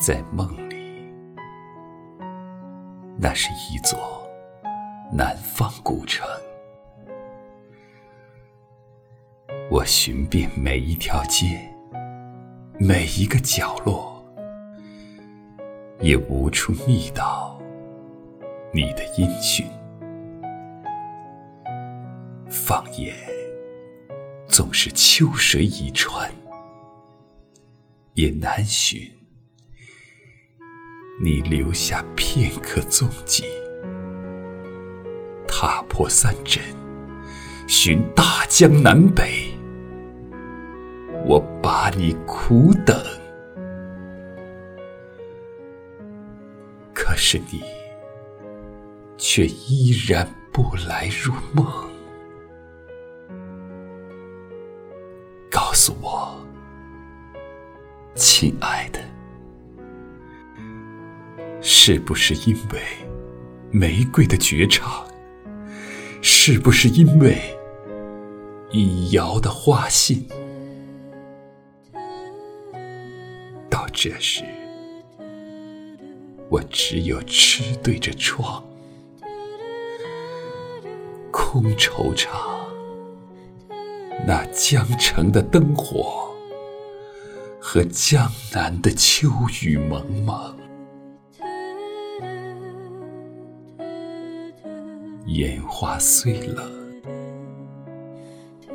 在梦里，那是一座南方古城。我寻遍每一条街，每一个角落，也无处觅到你的音讯。放眼，总是秋水已穿，也难寻。你留下片刻踪迹，踏破三镇，寻大江南北，我把你苦等，可是你却依然不来入梦。告诉我，亲爱的。是不是因为玫瑰的绝唱？是不是因为已摇的花信？到这时，我只有痴对着窗，空惆怅那江城的灯火和江南的秋雨蒙蒙。烟花虽冷，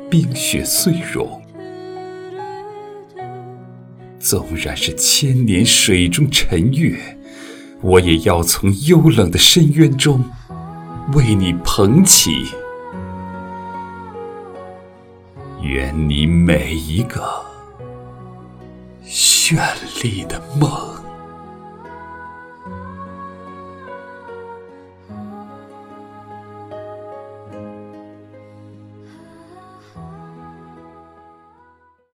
冰雪虽融，纵然是千年水中沉月，我也要从幽冷的深渊中为你捧起。圆你每一个绚丽的梦。